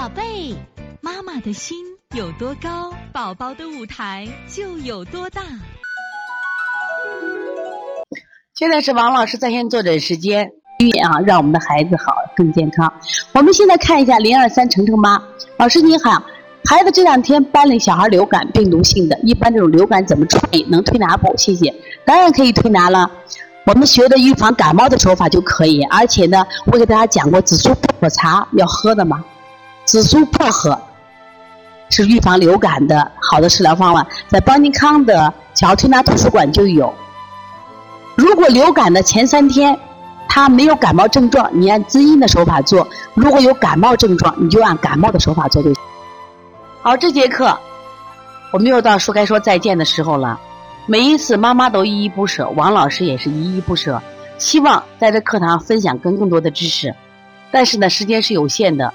宝贝，妈妈的心有多高，宝宝的舞台就有多大。现在是王老师在线坐诊时间，啊，让我们的孩子好更健康。我们现在看一下零二三程程妈，老师你好，孩子这两天班里小孩流感，病毒性的，一般这种流感怎么处理？能推拿不？谢谢。当然可以推拿了。我们学的预防感冒的手法就可以，而且呢，我给大家讲过紫苏薄荷茶要喝的嘛。紫苏薄荷是预防流感的好的食疗方法，在邦尼康的小儿推拿图书馆就有。如果流感的前三天他没有感冒症状，你按滋阴的手法做；如果有感冒症状，你就按感冒的手法做就行。好，这节课我们又到说该说再见的时候了。每一次妈妈都依依不舍，王老师也是依依不舍。希望在这课堂分享更更多的知识，但是呢，时间是有限的。